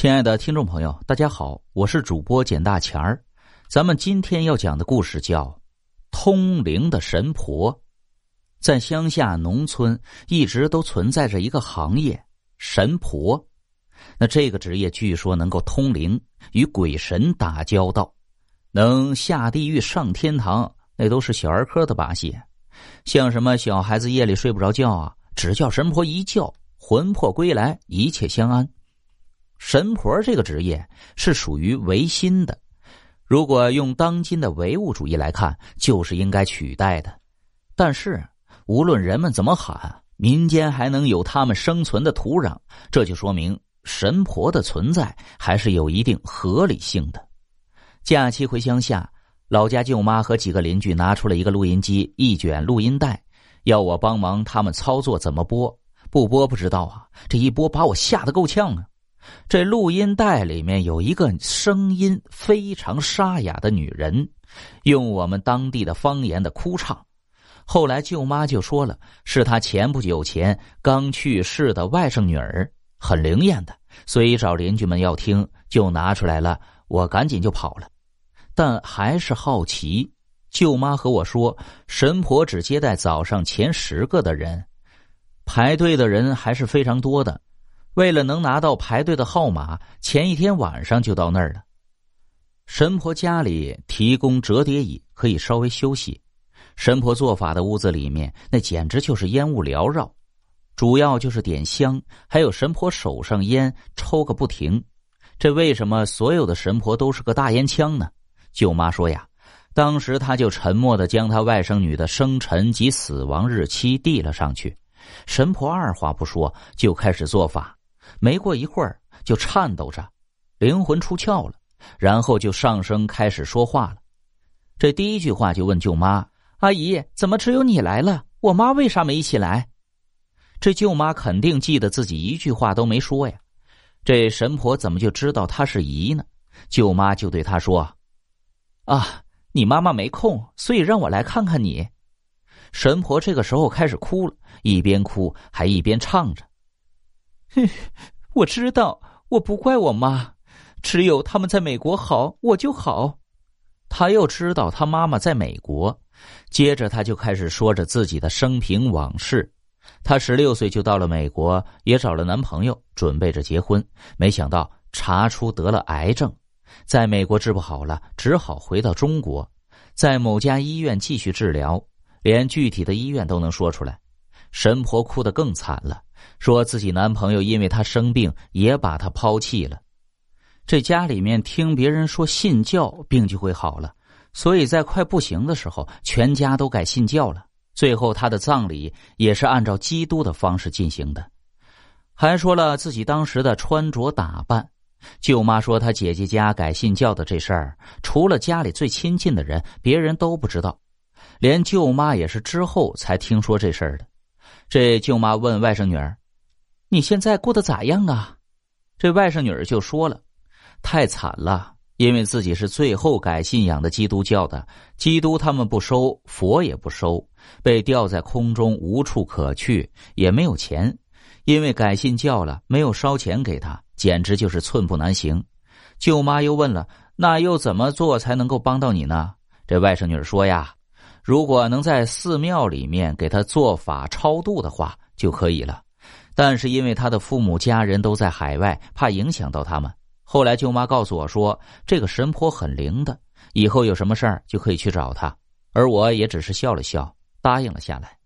亲爱的听众朋友，大家好，我是主播简大钱儿。咱们今天要讲的故事叫《通灵的神婆》。在乡下农村，一直都存在着一个行业——神婆。那这个职业据说能够通灵，与鬼神打交道，能下地狱、上天堂，那都是小儿科的把戏。像什么小孩子夜里睡不着觉啊，只叫神婆一叫，魂魄归来，一切相安。神婆这个职业是属于唯心的，如果用当今的唯物主义来看，就是应该取代的。但是，无论人们怎么喊，民间还能有他们生存的土壤，这就说明神婆的存在还是有一定合理性的。假期回乡下，老家舅妈和几个邻居拿出了一个录音机、一卷录音带，要我帮忙他们操作怎么播。不播不知道啊，这一播把我吓得够呛啊！这录音带里面有一个声音非常沙哑的女人，用我们当地的方言的哭唱。后来舅妈就说了，是她前不久前刚去世的外甥女儿，很灵验的，所以找邻居们要听，就拿出来了。我赶紧就跑了，但还是好奇。舅妈和我说，神婆只接待早上前十个的人，排队的人还是非常多的。为了能拿到排队的号码，前一天晚上就到那儿了。神婆家里提供折叠椅，可以稍微休息。神婆做法的屋子里面，那简直就是烟雾缭绕，主要就是点香，还有神婆手上烟抽个不停。这为什么所有的神婆都是个大烟枪呢？舅妈说呀，当时他就沉默的将他外甥女的生辰及死亡日期递了上去，神婆二话不说就开始做法。没过一会儿，就颤抖着，灵魂出窍了，然后就上声开始说话了。这第一句话就问舅妈：“阿姨，怎么只有你来了？我妈为啥没一起来？”这舅妈肯定记得自己一句话都没说呀。这神婆怎么就知道她是姨呢？舅妈就对她说：“啊，你妈妈没空，所以让我来看看你。”神婆这个时候开始哭了，一边哭还一边唱着。哼，我知道，我不怪我妈，只有他们在美国好，我就好。他又知道他妈妈在美国，接着他就开始说着自己的生平往事。他十六岁就到了美国，也找了男朋友，准备着结婚，没想到查出得了癌症，在美国治不好了，只好回到中国，在某家医院继续治疗，连具体的医院都能说出来。神婆哭得更惨了。说自己男朋友因为她生病也把她抛弃了，这家里面听别人说信教病就会好了，所以在快不行的时候，全家都改信教了。最后她的葬礼也是按照基督的方式进行的，还说了自己当时的穿着打扮。舅妈说她姐姐家改信教的这事儿，除了家里最亲近的人，别人都不知道，连舅妈也是之后才听说这事儿的。这舅妈问外甥女儿：“你现在过得咋样啊？”这外甥女儿就说了：“太惨了，因为自己是最后改信仰的基督教的，基督他们不收，佛也不收，被吊在空中，无处可去，也没有钱，因为改信教了，没有烧钱给他，简直就是寸步难行。”舅妈又问了：“那又怎么做才能够帮到你呢？”这外甥女儿说呀。如果能在寺庙里面给他做法超度的话就可以了，但是因为他的父母家人都在海外，怕影响到他们。后来舅妈告诉我说，这个神婆很灵的，以后有什么事儿就可以去找他。而我也只是笑了笑，答应了下来。